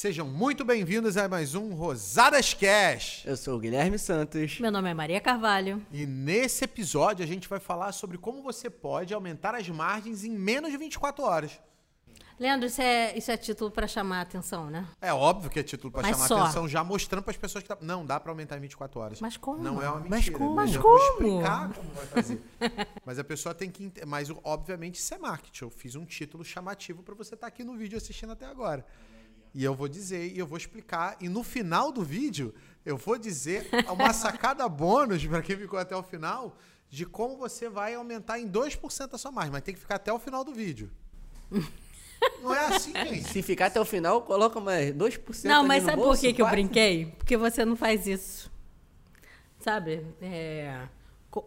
Sejam muito bem-vindos a mais um Rosadas Cash. Eu sou o Guilherme Santos. Meu nome é Maria Carvalho. E nesse episódio a gente vai falar sobre como você pode aumentar as margens em menos de 24 horas. Leandro, isso é, isso é título para chamar a atenção, né? É óbvio que é título para Mas chamar só. atenção, já mostrando para as pessoas que tá- não dá para aumentar em 24 horas. Mas como? Não é uma mentira. Mas como? Mas Mas eu vou como? explicar como vai fazer. Mas a pessoa tem que, mas obviamente isso é marketing. Eu fiz um título chamativo para você estar aqui no vídeo assistindo até agora. E eu vou dizer, e eu vou explicar, e no final do vídeo eu vou dizer uma sacada bônus para quem ficou até o final de como você vai aumentar em 2% a sua margem, mas tem que ficar até o final do vídeo. Não é assim, gente. Se ficar até o final, coloca mais 2% Não, ali mas no sabe bolso, por que, que eu brinquei? Porque você não faz isso. Sabe? É,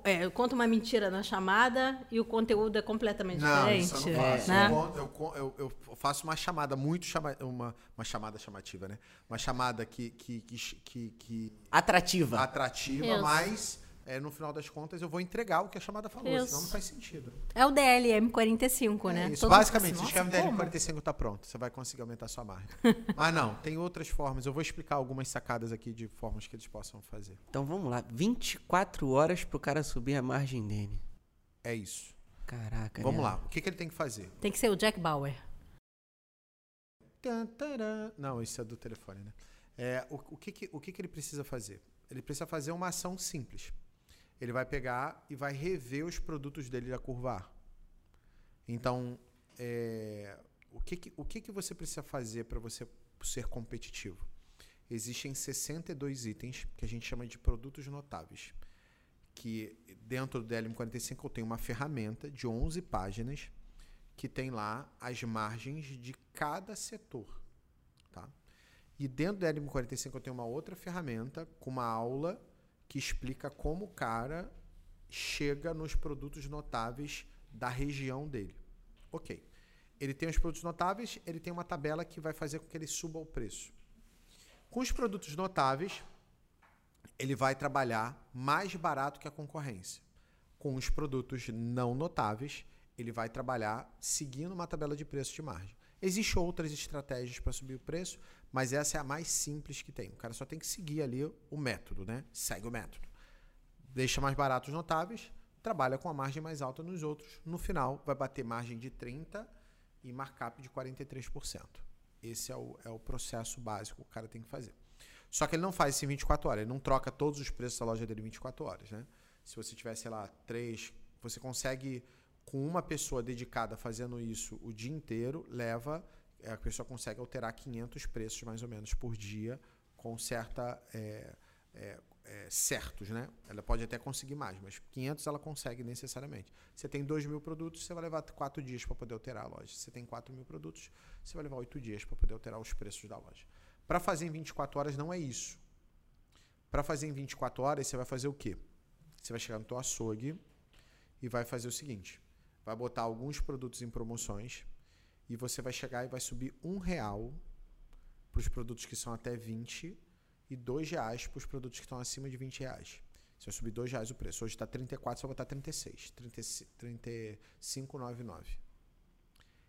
é, eu conto uma mentira na chamada e o conteúdo é completamente Não, diferente. isso eu não faço. né? Eu eu- eu faço uma chamada muito chama, uma, uma chamada chamativa, né? Uma chamada que, que, que, que, que Atrativa. atrativa, Isso. mas é, no final das contas eu vou entregar o que a chamada falou, Isso. senão não faz sentido. É o DLM 45, É né? isso. Todo Basicamente, se escreve assim, DL "Nossa, 45 tá pronto, você vai conseguir aumentar a sua margem. mas não, tem outras formas. Eu vou explicar algumas sacadas aqui de formas que eles possam fazer. Então vamos lá. 24 horas pro cara subir a margem dele. É isso. Caraca. Vamos né? lá. O que, que ele tem que fazer? como?" Tem que ser o Jack Bauer. Não, isso é do telefone, né? É, o, o que, que- o que, que ele precisa fazer? Ele precisa fazer uma ação simples. Ele vai pegar e vai rever os produtos dele da curva A. Então, é, o, que, que, o que, que você precisa fazer para você ser competitivo? Existem 62 itens que a gente chama de produtos notáveis. Que dentro do DLM45 eu tenho uma ferramenta de 11 páginas que tem lá as margens de cada setor. Tá? E dentro do LM45 eu tenho uma outra ferramenta com uma aula que explica como o cara chega nos produtos notáveis da região dele. Ok. Ele tem os produtos notáveis, ele tem uma tabela que vai fazer com que ele suba o preço. Com os produtos notáveis, ele vai trabalhar mais barato que a concorrência. Com os produtos não notáveis, ele vai trabalhar seguindo uma tabela de preço de margem. Existem outras estratégias para subir o preço, mas essa é a mais simples que tem. O cara só tem que seguir ali o método, né? Segue o método. Deixa mais barato os notáveis, trabalha com a margem mais alta nos outros. No final, vai bater margem de 30% e markup de 43%. Esse é o, é o processo básico que o cara tem que fazer. Só que ele não faz isso em 24 horas, ele não troca todos os preços da loja dele em 24 horas, né? Se você tiver, sei lá, três, você consegue com uma pessoa dedicada fazendo isso o dia inteiro, leva, é, a pessoa consegue alterar 500 preços mais ou menos por dia com certa é, é, é, certos, né? Ela pode até conseguir mais, mas 500 ela consegue necessariamente. Você tem 2 mil produtos, você vai levar 4 dias para poder alterar a loja. Você tem 4 mil produtos, você vai levar 8 dias para poder alterar os preços da loja. Para fazer em 24 horas não é isso. Para fazer em 24 horas, você vai fazer o quê? Você vai chegar no teu açougue e vai fazer o seguinte: vai botar alguns produtos em promoções e você vai chegar e vai subir um real para os produtos que são até 20 e dois reais para os produtos que estão acima de 20 reais. Você vai subir dois reais o preço. Hoje está 34, você vai botar 36. 35,99.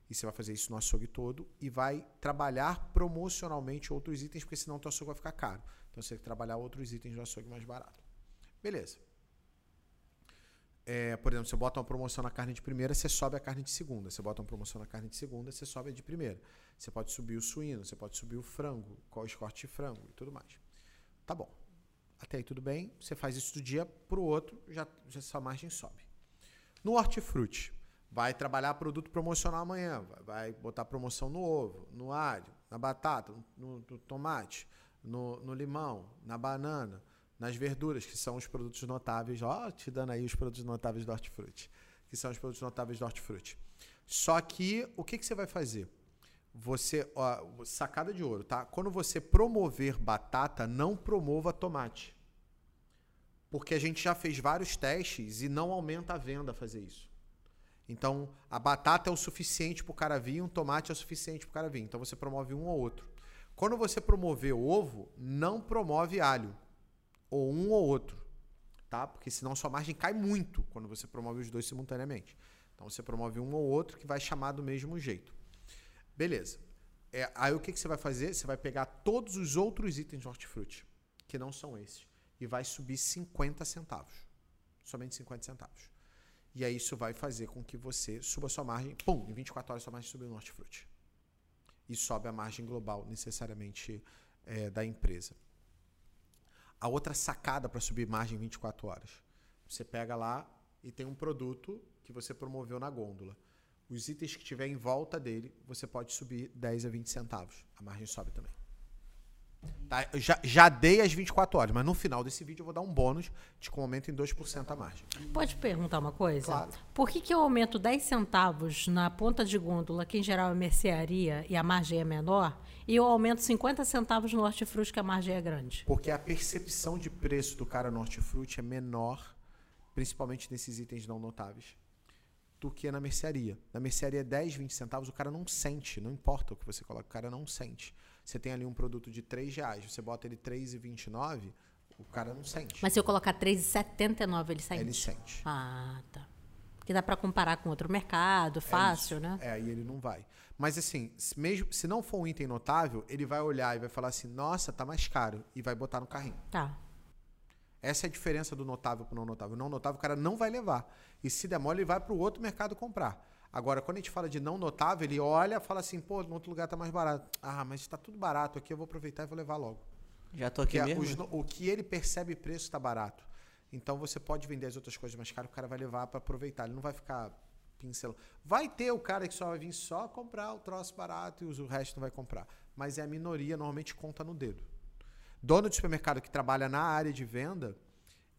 E você vai fazer isso no açougue todo e vai trabalhar promocionalmente outros itens, porque senão o teu açougue vai ficar caro. Então você tem que trabalhar outros itens do açougue mais barato. Beleza. É, por exemplo, você bota uma promoção na carne de primeira, você sobe a carne de segunda. Você bota uma promoção na carne de segunda, você sobe a de primeira. Você pode subir o suíno, você pode subir o frango, qual corte de frango e tudo mais. Tá bom. Até aí tudo bem. Você faz isso do dia para o outro, já, já sua margem sobe. No hortifruti, vai trabalhar produto promocional amanhã. Vai, vai botar promoção no ovo, no alho, na batata, no, no tomate, no, no limão, na banana, nas verduras, que são os produtos notáveis. Ó, te dando aí os produtos notáveis do hortifruti. Que são os produtos notáveis do hortifruti. Só que, o que, que você vai fazer? Você, ó, sacada de ouro, tá? Quando você promover batata, não promova tomate. Porque a gente já fez vários testes e não aumenta a venda fazer isso. Então, a batata é o suficiente para o cara vir, um tomate é o suficiente para o cara vir. Então, você promove um ou outro. Quando você promover ovo, não promove alho. Ou um ou outro. Tá? Porque senão sua margem cai muito quando você promove os dois simultaneamente. Então, você promove um ou outro que vai chamar do mesmo jeito. Beleza. É, aí o que, que você vai fazer? Você vai pegar todos os outros itens de hortifruti, que não são esses, e vai subir 50 centavos. Somente 50 centavos. E aí isso vai fazer com que você suba sua margem, pum, em 24 horas sua margem subiu no hortifruti. E sobe a margem global necessariamente é, da empresa. A outra sacada para subir margem em 24 horas. Você pega lá e tem um produto que você promoveu na gôndola. Os itens que tiver em volta dele, você pode subir 10 a 20 centavos. A margem sobe também. Tá? Já, já dei as 24 horas, mas no final desse vídeo eu vou dar um bônus de com aumento em 2% a margem. Pode perguntar uma coisa? Claro. Por que, que eu aumento 10 centavos na ponta de gôndola, que em geral é mercearia e a margem é menor, e eu aumento 50 centavos no hortifruti, que a margem é grande? Porque a percepção de preço do cara no hortifruti é menor, principalmente nesses itens não notáveis, do que na mercearia. Na mercearia, 10, 20 centavos, o cara não sente, não importa o que você coloca, o cara não sente. Você tem ali um produto de 3 reais, você bota ele 3,29, o cara não sente. Mas se eu colocar 3,79, ele sente? Ele sente. Ah, tá. Porque dá para comparar com outro mercado, fácil, É né? É, aí ele não vai. Mas assim, se mesmo se não for um item notável, ele vai olhar e vai falar assim: "Nossa, tá mais caro" e vai botar no carrinho. Tá. Essa é a diferença do notável pro não notável. O não notável o cara não vai levar. E se der mole, ele vai pro outro mercado comprar. Agora, quando a gente fala de não notável, ele olha e fala assim: "Pô, no outro lugar tá mais barato". Ah, mas tá tudo barato aqui, eu vou aproveitar e vou levar logo. Já tô aqui Porque mesmo? os no- o que ele percebe preço está barato. Então você pode vender as outras coisas mais caras, o cara vai levar para aproveitar. Ele não vai ficar pincelando. Vai ter o cara que só vai vir só comprar o troço barato e o resto não vai comprar. Mas é a minoria, normalmente conta no dedo. Dono de supermercado que trabalha na área de venda,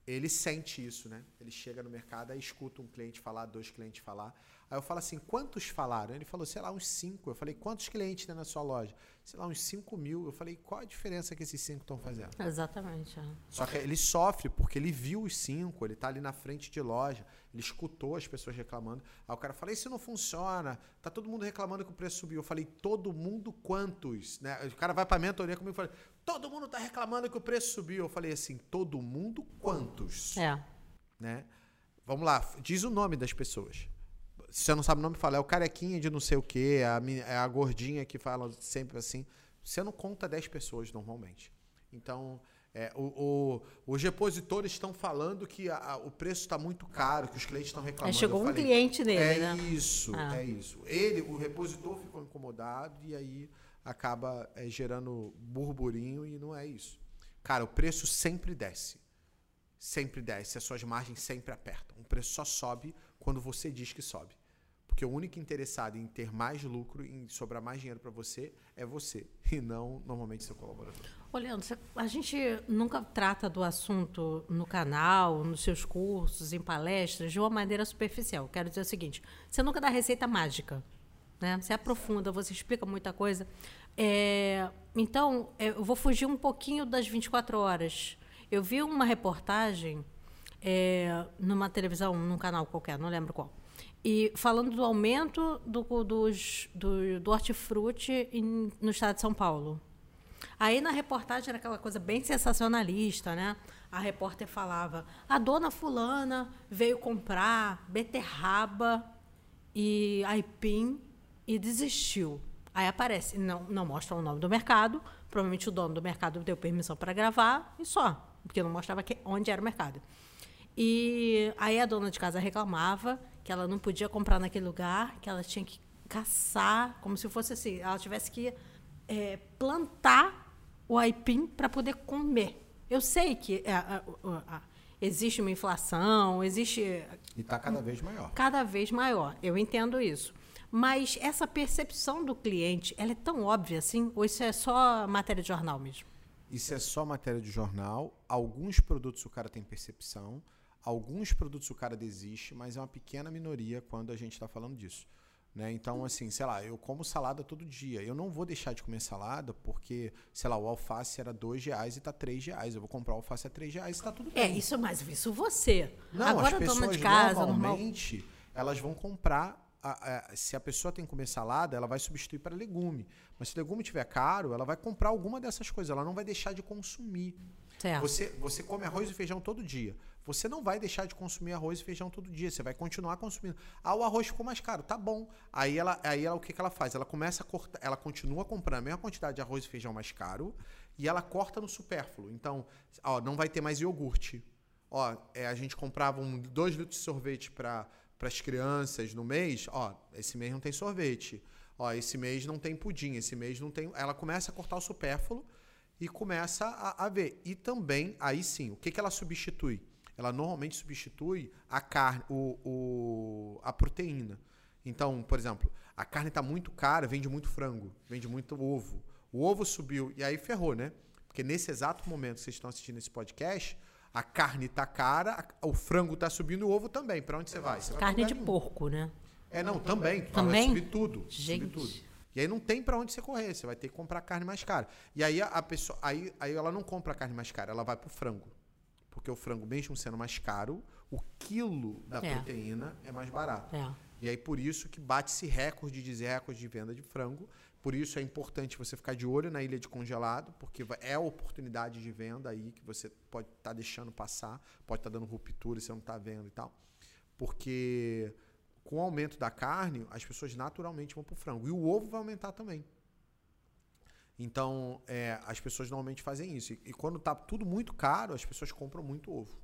ele sente isso, né? Ele chega no mercado, aí escuta um cliente falar, dois clientes falar. Aí eu falo assim, quantos falaram? Ele falou, sei lá, uns cinco. Eu falei, quantos clientes tem na sua loja? Sei lá, uns cinco mil. Eu falei, qual a diferença que esses cinco estão fazendo? Exatamente. é. Só que ele sofre porque ele viu os cinco, ele tá ali na frente de loja, ele escutou as pessoas reclamando. Aí o cara fala: Isso não funciona, tá todo mundo reclamando que o preço subiu. Eu falei: Todo mundo quantos? Né? O cara vai pra mentoria comigo e fala: Todo mundo tá reclamando que o preço subiu. Eu falei assim: Todo mundo quantos? É. Né? Vamos lá, diz o nome das pessoas. Se você não sabe o nome, fala: É o carequinha de não sei o quê, é a, é a gordinha que fala sempre assim. Você não conta 10 pessoas normalmente. Então, é, o- o- os repositores estão falando que a- a- o preço está muito caro, que os clientes estão reclamando. chegou Eu um falei, cliente dele, é né? isso, Ah. é isso. Ele, o repositor ficou incomodado e aí acaba é, gerando burburinho e não é isso. Cara, o preço sempre desce. Sempre desce, as suas margens sempre apertam. O preço só sobe quando você diz que sobe. Porque o único interessado em ter mais lucro, em sobrar mais dinheiro para você, é você, e não normalmente seu colaborador. Você- a gente nunca trata do assunto no canal, nos seus cursos, em palestras, de uma maneira superficial. Quero dizer o seguinte: você nunca dá receita mágica. Né? Você aprofunda, você explica muita coisa. É, então, é, eu vou fugir um pouquinho das 24 horas. Eu vi uma reportagem é, numa televisão, num canal qualquer, não lembro qual. E falando do aumento do, dos, do, do hortifruti em- no estado de São Paulo. Aí na reportagem era aquela coisa bem sensacionalista, né? A repórter falava: a dona fulana veio comprar beterraba e aipim e desistiu. Aí aparece, não, não mostra o nome do mercado, provavelmente o dono do mercado deu permissão para gravar e só, porque não mostrava que, onde era o mercado. E aí a dona de casa reclamava que ela não podia comprar naquele lugar, que ela tinha que caçar, como se fosse assim, ela tivesse que eh, plantar o aipim para poder comer. Eu sei que a- a- existe uma inflação, existe E está cada vez maior. cada vez maior. Eu entendo isso. Mas essa percepção do cliente, ela é tão óbvia assim? Ou isso é só matéria de jornal mesmo? Isso é só matéria de jornal. Alguns produtos o cara tem percepção, alguns produtos o cara desiste, mas é uma pequena minoria quando a gente está falando disso. Né? Então, assim, sei lá, eu como salada todo dia. Eu não vou deixar de comer salada porque, sei lá, o alface era dois reais e tá três reais. Eu vou comprar o alface a três reais e tá tudo É, bem. isso mais isso você. Não, Agora as pessoas de casa, normal. normalmente, elas vão comprar. a- a- se a pessoa tem que comer salada, ela vai substituir para legume. Mas se o legume estiver caro, ela vai comprar alguma dessas coisas. Ela não vai deixar de consumir. Certo. Você, você come arroz e feijão todo dia. Você não vai deixar de consumir arroz e feijão todo dia. Você vai continuar consumindo. Ah, o arroz ficou mais caro. Tá bom. Aí ela, aí ela o que, que ela faz? Ela começa a cortar, ela continua comprando a mesma quantidade de arroz e feijão mais caro e ela corta no supérfluo. Então, ó, não vai ter mais iogurte. Ó, é, a gente comprava um, dois litros de sorvete para as crianças no mês. Ó, esse mês não tem sorvete. Ó, esse mês não tem pudim. Esse mês não tem. Ela começa a cortar o supérfluo e começa a, a ver. E também, aí sim, o que, que ela substitui? Ela normalmente substitui a carne, o, o, a proteína. Então, por exemplo, a carne está muito cara, vende muito frango, vende muito ovo. O ovo subiu e aí ferrou, né? Porque nesse exato momento que vocês estão assistindo esse podcast, a carne está cara, o frango está subindo e o ovo também. Para onde você vai? Você vai Carne lugar de nenhum. porco, né? É, não, também. Também? Vai subir tudo. Gente. Subir tudo. E aí não tem pra onde você correr, você vai ter que comprar carne mais cara. E aí a, pessoa, aí, aí ela não compra a carne mais cara, ela vai pro frango. Porque o frango, mesmo sendo mais caro, o quilo da É. proteína é mais barato. É. E aí por isso que bate-se recorde de recorde de venda de frango. Por isso é importante você ficar de olho na ilha de congelado, porque é a oportunidade de venda aí que você pode estar deixando passar, pode estar dando ruptura e você não está vendo e tal. Porque com o aumento da carne, as pessoas naturalmente vão para o frango. E o ovo vai aumentar também. Então, é, as pessoas normalmente fazem isso. E, e quando está tudo muito caro, as pessoas compram muito ovo.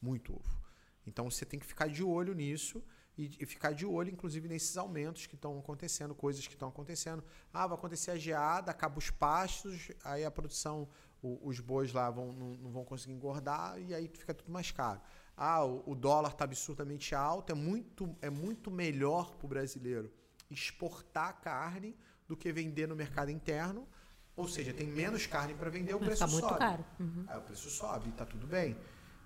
Muito ovo. Então, você tem que ficar de olho nisso e, e ficar de olho, inclusive, nesses aumentos que estão acontecendo, coisas que estão acontecendo. Ah, vai acontecer a geada, acaba os pastos, aí a produção, o- os bois lá vão, não, não vão conseguir engordar e aí fica tudo mais caro. Ah, o, o dólar está absurdamente alto, é muito, é muito melhor para o brasileiro exportar carne do que vender no mercado interno. Ou seja, tem menos carne para vender, o preço ficar muito sobe. caro. Uhum. Aí o preço sobe, tá tudo bem.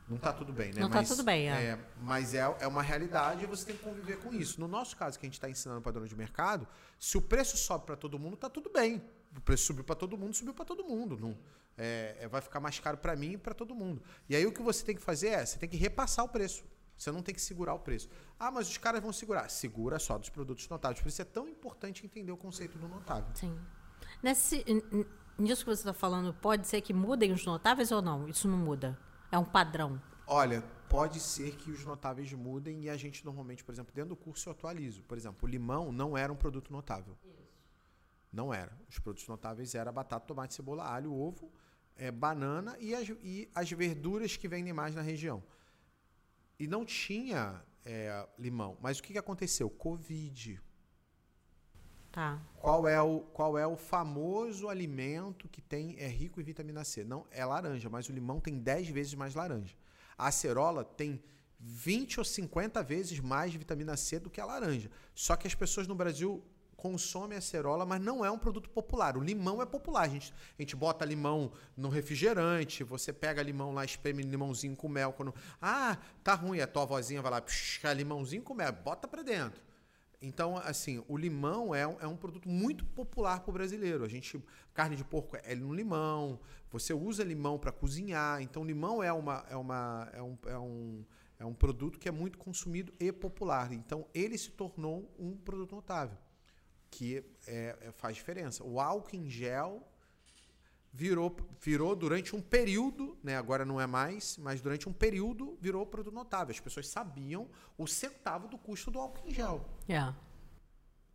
Não tá tudo bem, né? Não tá tudo bem, é. mas é, é uma realidade e você tem que conviver com isso. No nosso caso, que a gente está ensinando para dono de mercado, se o preço sobe para todo mundo, tá tudo bem. O preço subiu para todo mundo, subiu para todo mundo. Não, é, é, vai ficar mais caro para mim e para todo mundo. E aí o que você tem que fazer é, você tem que repassar o preço. Você não tem que segurar o preço. Ah, mas os caras vão segurar. Segura só dos produtos notáveis. Por isso é tão importante entender o conceito do notável. Sim. Nesse, nisso que você está falando, pode ser que mudem os notáveis ou não? Isso não muda. É um padrão. Olha, pode ser que os notáveis mudem e a gente normalmente, por exemplo, dentro do curso eu atualizo. Por exemplo, o limão não era um produto notável. Não era. Os produtos notáveis era batata, tomate, cebola, alho, ovo, eh, banana e as, e as verduras que vendem mais na região. E não tinha eh, limão. Mas o que, que aconteceu? Covid. Tá. Qual é, o, qual é o famoso alimento que tem é rico em vitamina C? Não é laranja, mas o limão tem 10 vezes mais laranja. A acerola tem 20 ou 50 vezes mais vitamina C do que a laranja. Só que as pessoas no Brasil consomem acerola, mas não é um produto popular. O limão é popular. A gente, a gente bota limão no refrigerante, você pega limão lá, espreme limãozinho com mel. Quando, ah, tá ruim, a tua avózinha vai lá, psh, limãozinho com mel, bota pra dentro. Então, assim, o limão é um, é um produto muito popular para o brasileiro. A gente, carne de porco é no limão, você usa limão para cozinhar. Então, limão é, uma, é, uma, é, um, é, um, é um produto que é muito consumido e popular. Então, ele se tornou um produto notável, que é, é- faz diferença. O álcool em gel virou, virou durante um período, né, agora não é mais, mas durante um período virou produto notável. As pessoas sabiam o centavo do custo do álcool em gel. É.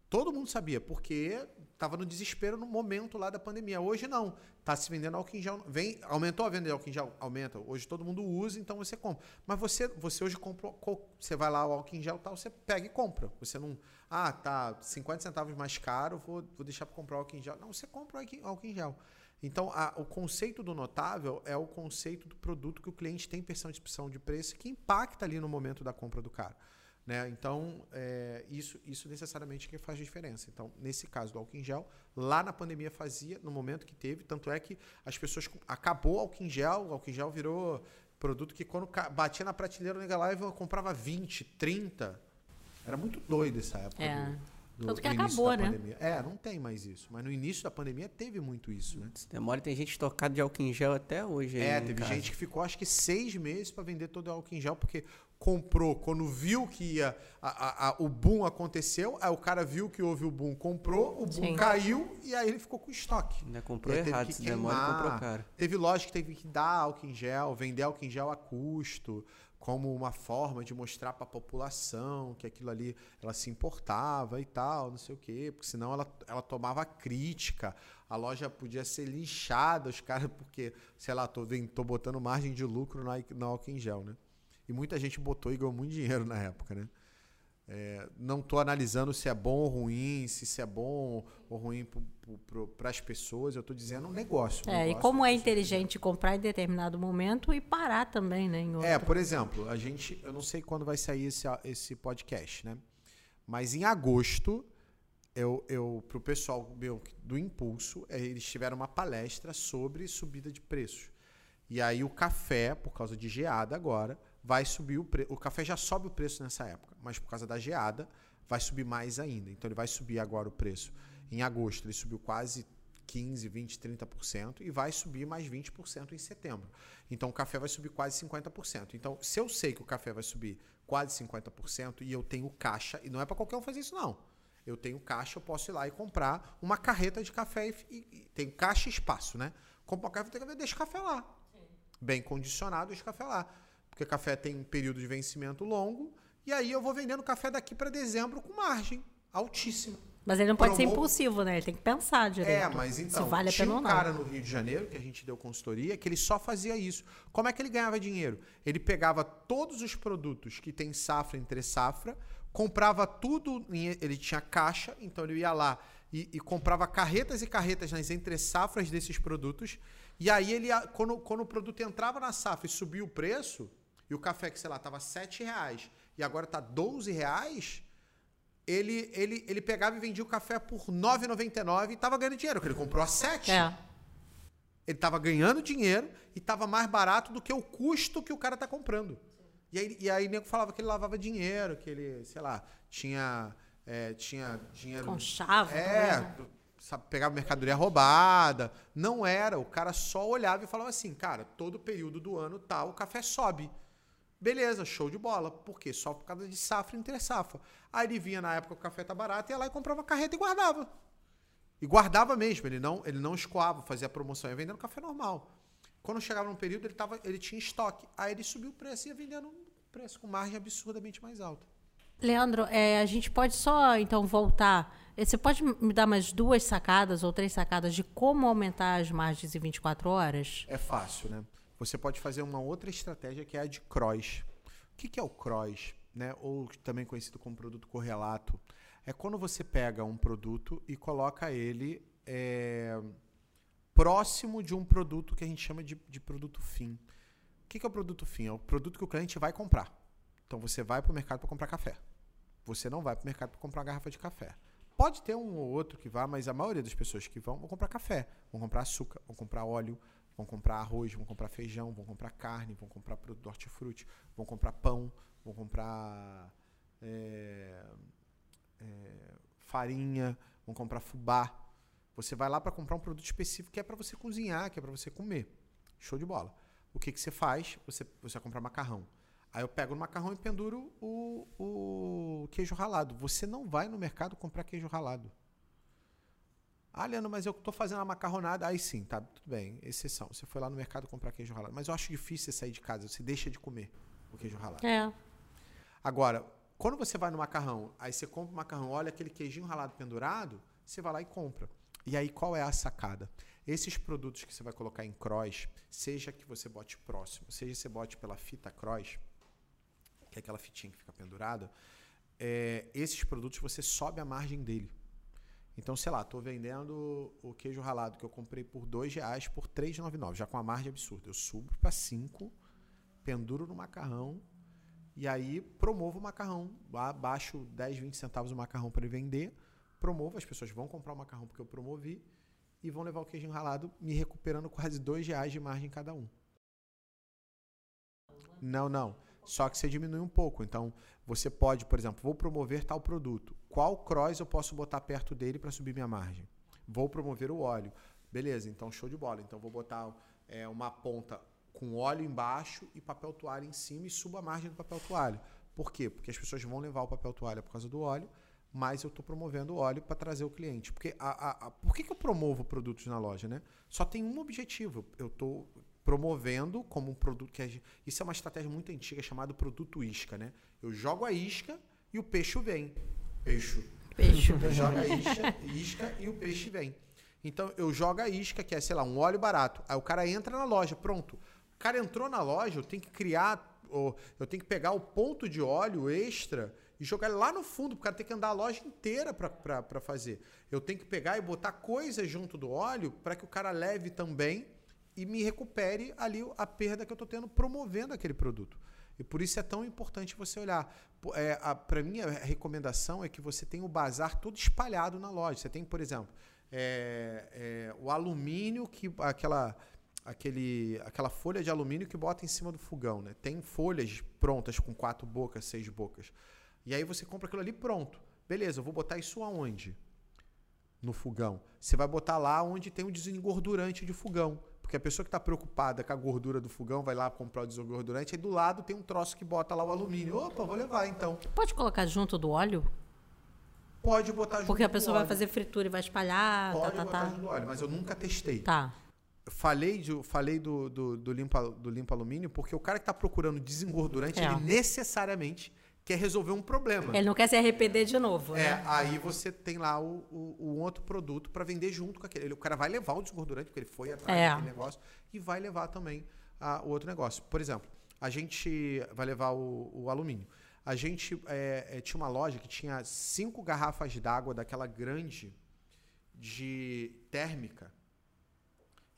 Todo mundo sabia, porque estava no desespero no momento lá da pandemia. Hoje não. Está se vendendo álcool em gel. Vem, aumentou a venda de álcool em gel? Aumenta. Hoje todo mundo usa, então você compra. Mas você, você hoje compra. co- Você vai lá, o álcool em gel tal, você pega e compra. Você não. Ah, tá 50 centavos mais caro, vou, vou deixar para comprar o álcool em gel. Não, você compra o álcool em gel. Então, a- o conceito do notável é o conceito do produto que o cliente tem percepção de preço que impacta ali no momento da compra do cara. Né? Então, é, isso, isso necessariamente que faz diferença. Então, nesse caso do álcool em gel, lá na pandemia fazia, no momento que teve, tanto é que as pessoas. Acabou o álcool em gel, o álcool em gel virou produto que quando batia na prateleira o nega lá eu comprava 20, 30. Era muito doido essa época. É. do- do- Tanto que acabou, da né? pandemia. É, não tem mais isso. Mas no início da pandemia teve muito isso, né? Se demora, tem gente estocada de álcool em gel até hoje. aí É, em teve gente que ficou acho que seis meses para vender todo o álcool em gel, porque comprou quando viu que ia. A, a- a- o boom aconteceu, aí o cara viu que houve o boom, comprou, o boom Sim. caiu e aí ele ficou com estoque. Ainda comprou Ele teve errado, que se demora, comprou caro. Teve loja que teve que dar álcool em gel, vender álcool em gel a custo, como uma forma de mostrar para a população que aquilo ali ela se importava e tal, não sei o quê, porque senão ela, ela tomava crítica, a loja podia ser linchada, os caras, porque, sei lá, tô, tô botando margem de lucro na, no álcool em gel, né? E muita gente botou e ganhou muito dinheiro na época, né? É, não estou analisando se é bom ou ruim, se isso é bom ou ruim para as pessoas. Eu estou dizendo um negócio. um É, e negócio como é que- inteligente comprar em determinado momento e parar também, né? Em outro. É, por exemplo, a gente. Eu não sei quando vai sair esse, esse podcast, né? Mas em agosto, eu, eu pro pessoal meu do Impulso, eh, eles tiveram uma palestra sobre subida de preços. E aí o café, por causa de geada agora, vai subir o preço. O café já sobe o preço nessa época, mas por causa da geada, vai subir mais ainda. Então ele vai subir agora o preço. Em agosto ele subiu quase 15, 20, 30% e vai subir mais 20% em setembro. Então o café vai subir quase 50%. Então, se eu sei que o café vai subir quase 50% e eu tenho caixa, e não é para qualquer um fazer isso não. Eu tenho caixa, eu posso ir lá e comprar uma carreta de café e, e, e tenho caixa e espaço, né? Compro uma carreta e deixo o café lá. Bem condicionado, deixo o café lá. Porque café tem um período de vencimento longo e aí eu vou vendendo café daqui para dezembro com margem altíssima. Mas ele não pode ser Promo- impulsivo, né? Ele tem que pensar direito. É, mas então, se vale a tinha pena um ou não. cara no Rio de Janeiro, que a gente deu consultoria, que ele só fazia isso. Como é que ele ganhava dinheiro? Ele pegava todos os produtos que tem safra entre safra, comprava tudo, ele tinha caixa, então ele ia lá e, e comprava carretas e carretas nas entre safras desses produtos, e aí ele, quando, quando o produto entrava na safra e subia o preço, e o café que, sei lá, estava 7 reais, e agora está 12 reais, ele, ele, ele pegava e vendia o café por R$ 9,99 e tava ganhando dinheiro, porque ele comprou a 7. É. Ele tava ganhando dinheiro e tava mais barato do que o custo que o cara tá comprando. E aí, e aí o nego falava que ele lavava dinheiro, que ele, sei lá, tinha, é, tinha dinheiro. Conchava. É, também, né? sabe, pegava mercadoria roubada. Não era. O cara só olhava e falava assim, cara, todo período do ano tal, o café sobe. Beleza, show de bola. Por quê? Só por causa de safra e entre safra. Aí ele vinha na época que o café tá barato, ia lá e comprava carreta e guardava. E guardava mesmo, ele não, ele não escoava, fazia promoção, ia vendendo café normal. Quando chegava num período, ele, tava, ele tinha estoque. Aí ele subiu o preço e ia vendendo um preço com margem absurdamente mais alta. Leandro, é, a gente pode só então voltar. Eh, Você pode me dar mais duas sacadas ou três sacadas de como aumentar as margens em 24 horas? É fácil, né? Você pode fazer uma outra estratégia que é a de cross. O que, é o cross? Né? Ou também conhecido como produto correlato. É quando você pega um produto e coloca ele é, próximo de um produto que a gente chama de, de produto fim. O que, é o produto fim? É o produto que o cliente vai comprar. Então você vai para o mercado para comprar café. Você não vai para o mercado para comprar garrafa de café. Pode ter um ou outro que vá, mas a maioria das pessoas que vão vão comprar café, vão comprar açúcar, vão comprar óleo, vão comprar arroz, vão comprar feijão, vão comprar carne, vão comprar produto hortifruti, vão comprar pão, vão comprar é, é, farinha, vão comprar fubá. Você vai lá para comprar um produto específico que é para você cozinhar, que é para você comer. Show de bola. O que, que você faz? Você, você vai comprar macarrão. Aí eu pego no macarrão e penduro o, o queijo ralado. Você não vai no mercado comprar queijo ralado. Ah, Leandro, mas eu tô fazendo a macarronada. Aí sim, tá, tudo bem, exceção. Você foi lá no mercado comprar queijo ralado. Mas eu acho difícil você sair de casa, você deixa de comer o queijo ralado. É. Agora, quando você vai no macarrão, aí você compra o macarrão, olha aquele queijinho ralado pendurado, você vai lá e compra. E aí, qual é a sacada? Esses produtos que você vai colocar em cross, seja que você bote próximo, seja que você bote pela fita cross, que é aquela fitinha que fica pendurada, é, esses produtos você sobe a margem dele. Então, sei lá, estou vendendo o queijo ralado que eu comprei por R$ reais por R$ 3,99, já com a margem absurda. Eu subo para 5, penduro no macarrão e aí promovo o macarrão. Ba- Baixo 10, 20 centavos o macarrão para ele vender. Promovo, as pessoas vão comprar o macarrão porque eu promovi e vão levar o queijinho ralado, me recuperando quase R$ reais de margem cada um. Não, não. Só que você diminui um pouco. Então, você pode, por exemplo, vou promover tal produto. Qual cross eu posso botar perto dele para subir minha margem? Vou promover o óleo. Beleza, então show de bola. Então, vou botar é, uma ponta com óleo embaixo e papel toalha em cima e subo a margem do papel toalha. Por quê? Porque as pessoas vão levar o papel toalha por causa do óleo, mas eu estou promovendo o óleo para trazer o cliente. Porque a, a, a- por que, que eu promovo produtos na loja, né? Só tem um objetivo. Eu estou promovendo como um produto que é, isso é uma estratégia muito antiga chamada produto isca, né? Eu jogo a isca e o peixe vem. Peixe. Peixe. Eu jogo a isca, isca e o peixe vem. Então eu jogo a isca, que é, sei lá, um óleo barato. Aí o cara entra na loja, pronto. O cara entrou na loja, eu tenho que criar, ou eu tenho que pegar o ponto de óleo extra e jogar ele lá no fundo, porque o cara tem que andar a loja inteira para fazer. Eu tenho que pegar e botar coisas junto do óleo para que o cara leve também e me recupere ali a perda que eu estou tendo promovendo aquele produto. E por isso é tão importante você olhar. É, Para mim, a recomendação é que você tenha o bazar todo espalhado na loja. Você tem, por exemplo, é, é, o alumínio, que aquela, aquele, aquela folha de alumínio que bota em cima do fogão. Né? Tem folhas prontas com quatro bocas, seis bocas. E aí você compra aquilo ali pronto. Beleza, eu vou botar isso aonde? No fogão. Você vai botar lá onde tem o desengordurante de fogão. Porque a pessoa que está preocupada com a gordura do fogão vai lá comprar o desengordurante, aí do lado tem um troço que bota lá o alumínio. Opa, vou levar então. Pode colocar junto do óleo? Pode botar junto Porque a pessoa vai fazer fritura e vai espalhar, Pode tá, tá, botar tá. junto do óleo, mas eu nunca testei. Tá. Falei, de, falei do, do, do limpa, do limpa alumínio porque o cara que está procurando desengordurante, É. ele necessariamente quer resolver um problema. Ele não quer se arrepender de novo, É, né? aí você tem lá o, o, o outro produto para vender junto com aquele. Ele- O cara vai levar o desengordurante, porque ele foi atrás É. daquele negócio, e vai levar também o outro negócio. Por exemplo, a gente vai levar o, o alumínio. A gente é, é, tinha uma loja que tinha cinco garrafas d'água daquela grande de térmica.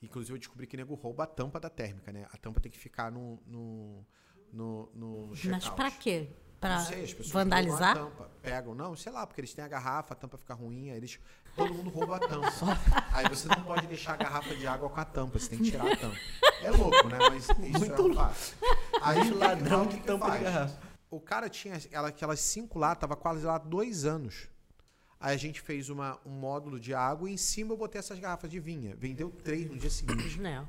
Inclusive, eu descobri que nego rouba a tampa da térmica, né? A tampa tem que ficar no. no, no, no Mas pra quê? Não pessoas vandalizar? a tampa, pegam, não, sei lá, porque eles têm a garrafa, a tampa fica ruim, aí eles, todo mundo rouba a tampa. aí você não pode deixar a garrafa de água com a tampa, você tem que tirar a tampa. É louco, né? Mas isso é um fato. Aí o ladrão de tampa de faz? garrafa. O cara tinha ela- aquelas cinco lá, tava quase lá há dois anos. Aí a gente fez uma, um módulo de água e em cima eu botei essas garrafas de vinha. Vendeu três no dia seguinte. Né?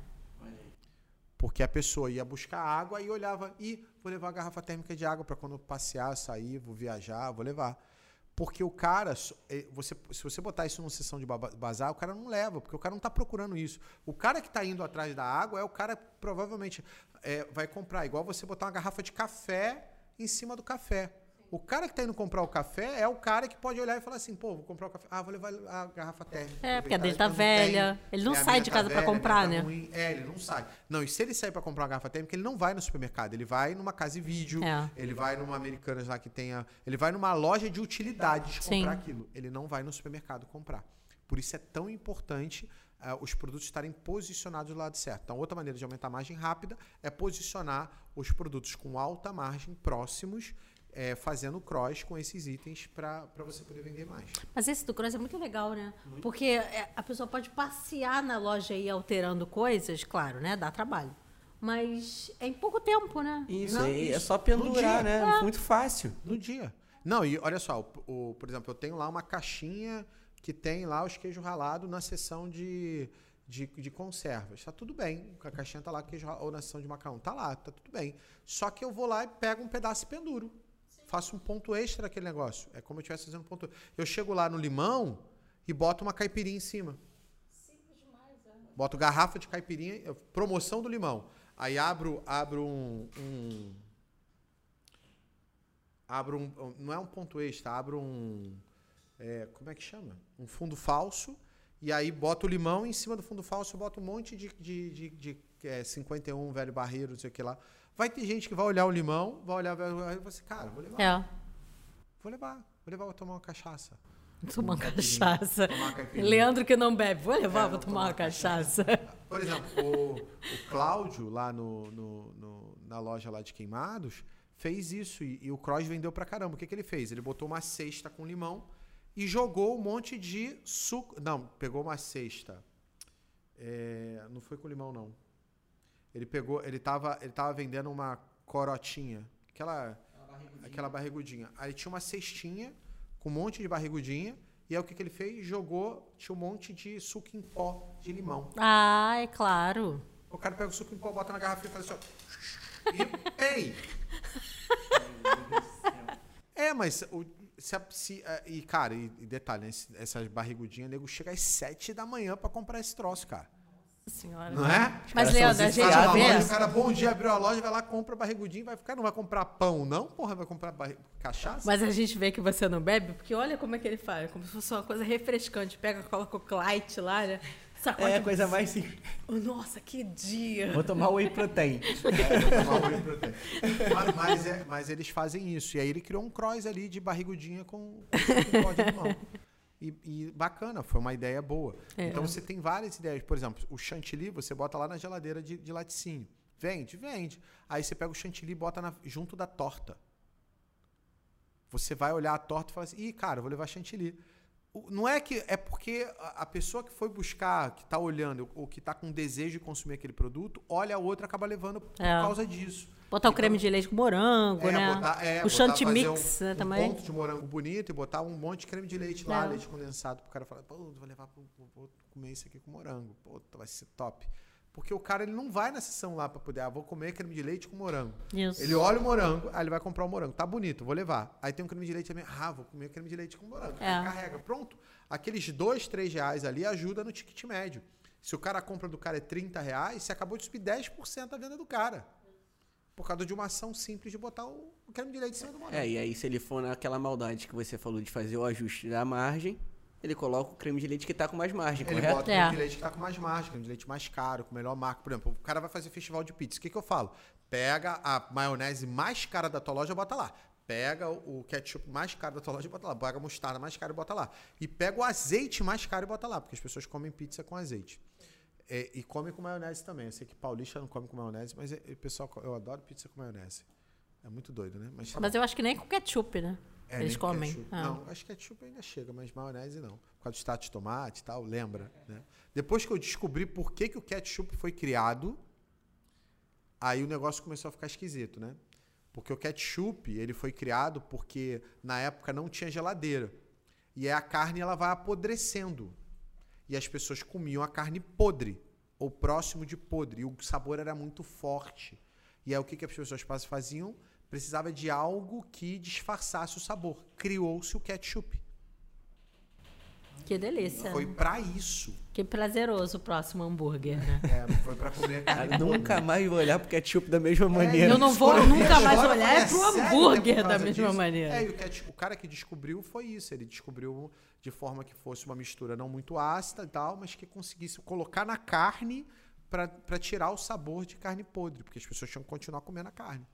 Porque a pessoa ia buscar água e olhava, e vou levar a garrafa térmica de água para quando passear, sair, vou viajar, vou levar. Porque o cara, eh, você, se você botar isso numa sessão de bazar, o cara não leva, porque o cara não está procurando isso. O cara que está indo atrás da água é o cara que provavelmente eh, vai comprar. Igual você botar uma garrafa de café em cima do café. O cara que está indo comprar o café é o cara que pode olhar e falar assim, pô, vou comprar o café. Ah, vou levar a garrafa térmica. É, porque a dele tá velha. tenho. Ele não É, sai de tá casa pra velha, a minha comprar, tá né? ruim. É, ele não sai. Não, e se ele sair para comprar uma garrafa térmica, ele não vai no supermercado. Ele vai numa casa e vídeo. É. Ele vai numa Americanas lá que tenha. Ele vai numa loja de utilidades Sim. comprar aquilo. Ele não vai no supermercado comprar. Por isso é tão importante ah, os produtos estarem posicionados do lado certo. Então, outra maneira de aumentar a margem rápida é posicionar os produtos com alta margem próximos, eh, fazendo cross com esses itens para você poder vender mais. Mas esse do cross é muito legal, né? Porque é, a pessoa pode passear na loja e ir alterando coisas, claro, né? Dá trabalho. Mas é em pouco tempo, né? Isso, Não, aí é isso. só pendurar, né? Muito fácil. No dia. Não, e olha só, o, o- por exemplo, eu tenho lá uma caixinha que tem lá os queijos ralados na seção de, de, de conservas. Tá tudo bem. A caixinha tá lá, queijo ralado, ou na seção de macarrão. Tá lá, tá tudo bem. Só que eu vou lá e pego um pedaço e penduro. Faço um ponto extra naquele negócio. É como eu estivesse fazendo um ponto. Eu chego lá no limão e boto uma caipirinha em cima. Boto garrafa de caipirinha, promoção do limão. Aí abro, abro um, um- abro um, não é um ponto extra, abro um, é, como é que chama? Um fundo falso e aí boto o limão e em cima do fundo falso boto um monte de, de, de, de é, 51 velho barreiro, não sei o que lá. Vai ter gente que vai olhar o limão, vai olhar, vai, vai, vai assim, cara, vou levar, É. vou levar, vou levar, vou tomar uma cachaça. Tomar cachaça. Tomar. Leandro que não bebe. Vou levar, É, vou tomar tomar uma cachaça. Por exemplo, o, o Cláudio, lá no, no- no- na loja lá de queimados, fez isso e, e o Cross vendeu pra caramba. O que, que ele fez? Ele botou uma cesta com limão e jogou um monte de suco. Não, pegou uma cesta. É, não foi com limão, não. Ele pegou. Ele tava, ele tava vendendo uma corotinha. Aquela, aquela barrigudinha. Aí tinha uma cestinha com um monte de barrigudinha. E aí o que, que ele fez? Jogou, tinha um monte de suco em pó de limão. Ah, é claro. O cara pega o suco em pó, bota na garrafa e faz assim, ó. E, ei! É, mas o, se, se, a- e cara, e, e detalhe, né, essas barrigudinhas, nego chega às 7 da manhã pra comprar esse troço, cara. Nossa senhora. Não é? Mas, Leandro, a gente vê. loja, o cara, bom dia, abriu a loja, vai lá, compra barrigudinho, vai ficar, não vai comprar pão, não? Porra, vai comprar barri- cachaça? Mas a gente vê que você não bebe, porque olha como é que ele faz. Como se fosse uma coisa refrescante. Pega, coloca o Clyde lá, né? Sacode. É a coisa mais simples. Nossa, que dia. Vou tomar whey protein. Tomar whey protein. mas, mas é- mas eles fazem isso. E aí ele criou um cross ali de barrigudinha com, com pó de limão. E, e bacana, foi uma ideia boa. É. Então você tem várias ideias. Por exemplo, o chantilly você bota lá na geladeira de, de laticínio. Vende? Vende. Aí você pega o chantilly e bota na- junto da torta. Você vai olhar a torta e fala assim, ih, cara, vou levar chantilly. O- Não é que é porque a a pessoa que foi buscar, que está olhando, ou que está com desejo de consumir aquele produto, olha a outra e acaba levando por É. causa disso. Botar o creme de leite com morango, é, né? botar- é, o botar- chantilly fazer mix, um, né, um também. ponto de morango bonito e botar um monte de creme de leite lá, É. leite condensado, pro cara falar, pô, vou levar pro, vou comer isso aqui com morango. Pô, vai ser top. Porque o cara ele não vai na sessão lá para poder, ah, vou comer creme de leite com morango. Isso. Ele olha o morango, aí ele vai comprar o morango. Tá bonito, vou levar. Aí tem um creme de leite também. Ah, vou comer creme de leite com morango. É. Aí carrega. Pronto. Aqueles dois, três reais ali ajuda no ticket médio. Se o cara compra do cara é 30 reais, você acabou de subir 10% a venda do cara. Por causa de uma ação simples de botar o creme de leite em cima do morango. É, e aí se ele for naquela maldade que você falou de fazer o ajuste da margem, ele coloca o creme de leite que tá com mais margem, Ele correto? bota o É. creme de leite que tá com mais margem, creme de leite mais caro, com melhor marca. Por exemplo, o cara vai fazer festival de pizza. O que, que eu falo? Pega a maionese mais cara da tua loja e bota lá. Pega o o ketchup mais caro da tua loja e bota lá. Pega a mostarda mais cara e bota lá. E pega o azeite mais caro e bota lá, porque as pessoas comem pizza com azeite. É, e come com maionese também. Eu sei que paulista não come com maionese, mas é, é, pessoal, eu adoro pizza com maionese. É muito doido, né? Mas, Mas eu acho que nem com ketchup, né? É, Eles comem. Ah. Não, acho que ketchup ainda chega, mas maionese não. Por causa do status de tomate e tal, lembra, né? Depois que eu descobri por que, que o ketchup foi criado, aí o negócio começou a ficar esquisito, né? Porque o ketchup, ele foi criado porque na época não tinha geladeira. E aí a carne ela vai apodrecendo. E as pessoas comiam a carne podre, ou próximo de podre, e o sabor era muito forte. E aí o que, que as pessoas faz- faziam? Precisava de algo que disfarçasse o sabor. Criou-se o ketchup. Que delícia. Foi pra isso. Que prazeroso o próximo hambúrguer, né? É, não foi pra comer carne nunca mais vou olhar pro ketchup da mesma É, maneira. eu não vou nunca a mais olhar falei, é pro que é hambúrguer da mesma disso? maneira. É, e o, ketchup- o cara que descobriu foi isso. Ele descobriu de forma que fosse uma mistura não muito ácida e tal, mas que conseguisse colocar na carne pra tirar o sabor de carne podre, porque as pessoas tinham que continuar comendo a carne,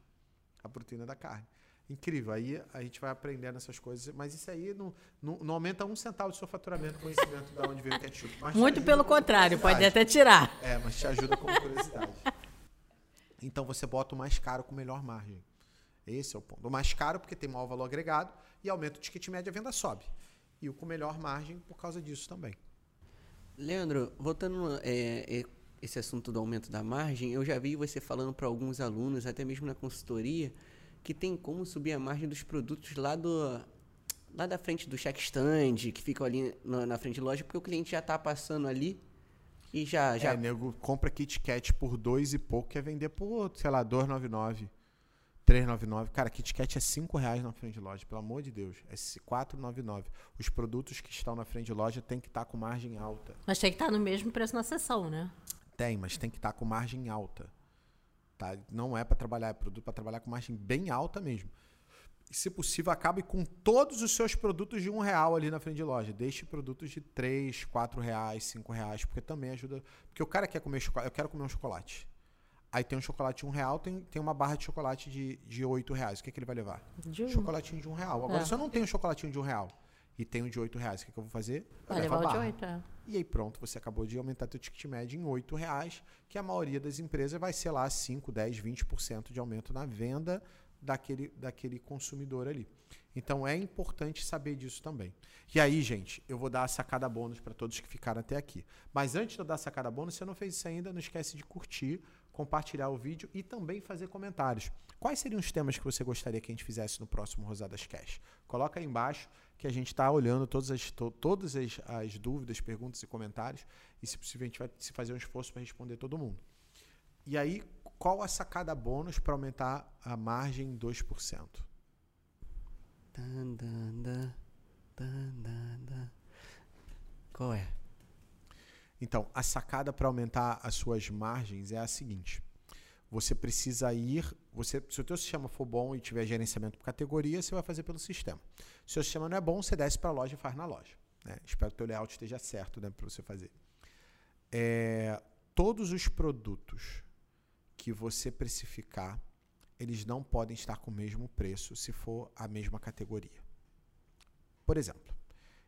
a proteína da carne. Incrível. Aí a gente vai aprendendo essas coisas, mas isso aí não, não, não aumenta um centavo do seu faturamento, conhecimento de onde veio o ketchup. mas Muito pelo contrário, pode até tirar. É, mas te ajuda como curiosidade. Então você bota o mais caro com melhor margem. Esse é o ponto. O mais caro porque tem maior valor agregado e aumenta o ticket médio, a venda sobe. E o com melhor margem por causa disso também. Leandro, voltando é, é, esse assunto do aumento da margem, eu já vi você falando para alguns alunos, até mesmo na consultoria, que tem como subir a margem dos produtos lá do lá da frente do check stand, que ficam ali na, na frente da loja, porque o cliente já está passando ali e já já É, nego compra Kit Kat por dois e pouco, quer vender por, sei lá, 2,99, 3,99. Cara, Kit Kat é 5 reais na frente de loja, pelo amor de Deus. É 4,99. Os produtos que estão na frente de loja têm que estar com margem alta. Mas tem que estar no mesmo preço na sessão, né? Tem, mas tem que estar com margem alta. Tá? Não é para trabalhar, é produto para trabalhar com margem bem alta mesmo. E, se possível, acabe com todos os seus produtos de um real ali na frente de loja. Deixe produtos de três, quatro reais, cinco reais, porque também ajuda. Porque o cara quer comer chocolate, eu quero comer um chocolate. Aí tem um chocolate de um real, tem, tem uma barra de chocolate de, de oito reais. O que, que ele vai levar? De um. Chocolatinho de um real. Agora, É. se eu não tenho um chocolatinho de um real e tenho de oito reais, o que, que eu vou fazer? Eu Vai levar o de oito, é. E aí pronto, você acabou de aumentar teu ticket médio em R$ 8,00, que a maioria das empresas vai ser lá 5, 10, 20% de aumento na venda daquele, daquele consumidor ali. Então é importante saber disso também. E aí, gente, eu vou dar a sacada bônus para todos que ficaram até aqui. Mas antes de eu dar a sacada bônus, se você não fez isso ainda, não esquece de curtir, compartilhar o vídeo e também fazer comentários. Quais seriam os temas que você gostaria que a gente fizesse no próximo Rosadas Cash? Coloca aí embaixo que a gente está olhando todas, as, to- todas as, as dúvidas, perguntas e comentários. E, se possível, a gente vai se fazer um esforço para responder todo mundo. E aí, qual a sacada bônus para aumentar a margem em 2%? Dan, dan, dan, dan, dan. Qual é? Então, a sacada para aumentar as suas margens é a seguinte: você precisa ir, você, se o teu sistema for bom e tiver gerenciamento por categoria, você vai fazer pelo sistema. Se o sistema não é bom, você desce para a loja e faz na loja. Né? Espero que o teu layout esteja certo né, para você fazer. É, todos os produtos que você precificar, eles não podem estar com o mesmo preço se for a mesma categoria. Por exemplo,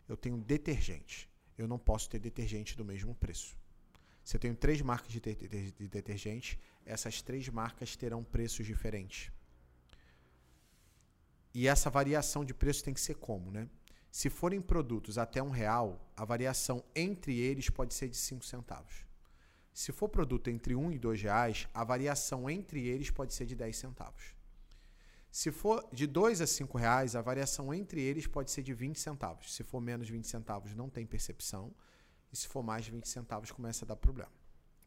eu tenho detergente eu não posso ter detergente do mesmo preço. Se eu tenho três marcas de, de, de, de detergente, essas três marcas terão preços diferentes. E essa variação de preço tem que ser como, né? Se forem produtos até um real, a variação entre eles pode ser de 5 centavos. Se for produto entre 1 um e 2 reais, a variação entre eles pode ser de 10 centavos. Se for de 2 a 5 reais, a variação entre eles pode ser de 20 centavos. Se for menos 20 centavos, não tem percepção. E se for mais de 20 centavos, começa a dar problema.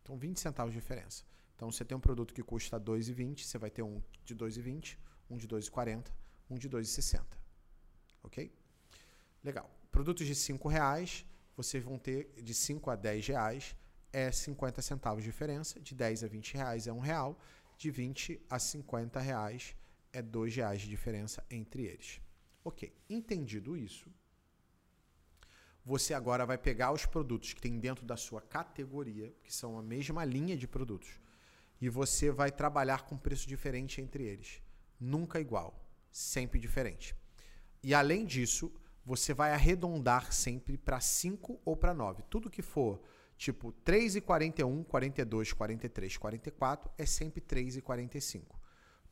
Então, 20 centavos de diferença. Então, você tem um produto que custa 2,20, você vai ter um de 2,20, um de 2,40, um de 2,60. Ok? Legal. Produtos de 5 reais, vocês vão ter de 5 a 10 reais, é 50 centavos de diferença. De 10 a 20 reais é 1 real. De 20 a 50 reais é dois reais de diferença entre eles. Ok, entendido isso, você agora vai pegar os produtos que tem dentro da sua categoria, que são a mesma linha de produtos, e você vai trabalhar com preço diferente entre eles. Nunca igual, sempre diferente. E além disso, você vai arredondar sempre para 5 ou para 9. Tudo que for tipo 3,41, 42, 43, 44 é sempre 3,45.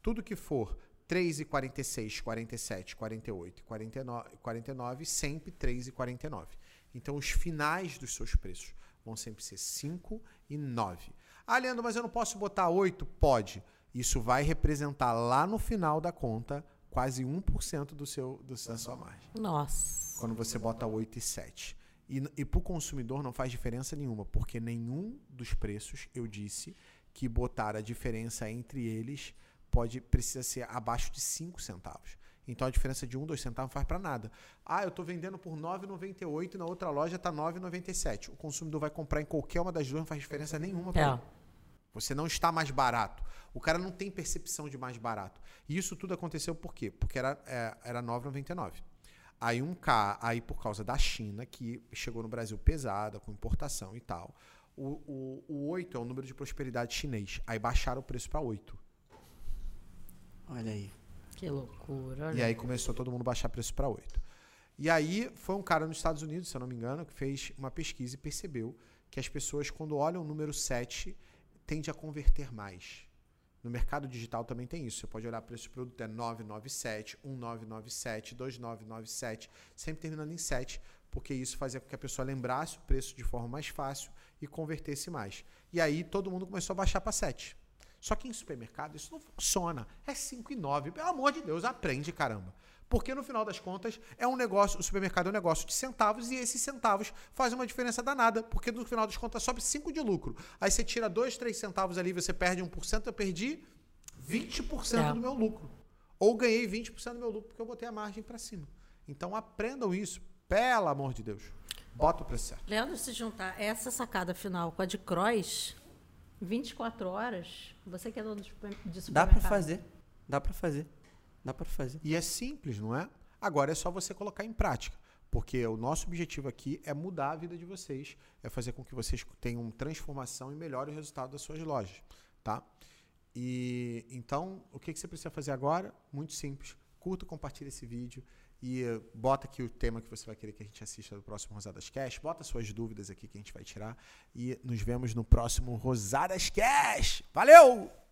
Tudo que for 3 e 46, 47, 48 e 49, 49 sempre 3 e 49. Então os finais dos seus preços vão sempre ser 5 e 9. Ah, Leandro, mas eu não posso botar 8? Pode. Isso vai representar lá no final da conta quase 1% do seu, do, da sua margem. Nossa. Quando você bota 8 e 7. E, e para o consumidor não faz diferença nenhuma, porque nenhum dos preços eu disse que botar a diferença entre eles pode precisa ser abaixo de 5 centavos. Então a diferença de 1, 2 centavos não faz para nada. Ah, eu estou vendendo por 9,98 e na outra loja está 9,97. O consumidor vai comprar em qualquer uma das duas, não faz diferença nenhuma para é. ele. Você não está mais barato. O cara não tem percepção de mais barato. E isso tudo aconteceu por quê? Porque era, é, era 9,99. Aí um K, aí por causa da China, que chegou no Brasil pesada, com importação e tal. O, o, o 8 é o número de prosperidade chinês. Aí baixaram o preço para 8. Olha aí. Que loucura. Olha e aí começou todo mundo baixar preço para 8. E aí foi um cara nos Estados Unidos, se eu não me engano, que fez uma pesquisa e percebeu que as pessoas, quando olham o número 7, tende a converter mais. No mercado digital também tem isso. Você pode olhar preço de produto, é 997, 1997, 2997, sempre terminando em 7, porque isso fazia com que a pessoa lembrasse o preço de forma mais fácil e convertesse mais. E aí todo mundo começou a baixar para 7. Só que em supermercado isso não funciona. É 5 e 9. Pelo amor de Deus, aprende, caramba. Porque no final das contas é um negócio, o supermercado é um negócio de centavos e esses centavos fazem uma diferença danada, porque no final das contas sobe 5 de lucro. Aí você tira 2, 3 centavos ali, você perde 1%, eu perdi 20% é. do meu lucro. Ou ganhei 20% do meu lucro porque eu botei a margem para cima. Então aprendam isso, pelo amor de Deus. Bota o preço certo. Leandro, se juntar essa sacada final com a de Cross, 24 horas, você que é dono de supermercado. Dá para fazer. Dá para fazer. Dá para fazer. E é simples, não é? Agora é só você colocar em prática. Porque o nosso objetivo aqui é mudar a vida de vocês, é fazer com que vocês tenham transformação e melhore o resultado das suas lojas, tá? E então, o que, que você precisa fazer agora? Muito simples. Curta, compartilhe esse vídeo e bota aqui o tema que você vai querer que a gente assista no próximo Rosadas Cash. Bota suas dúvidas aqui que a gente vai tirar. E nos vemos no próximo Rosadas Cash. Valeu!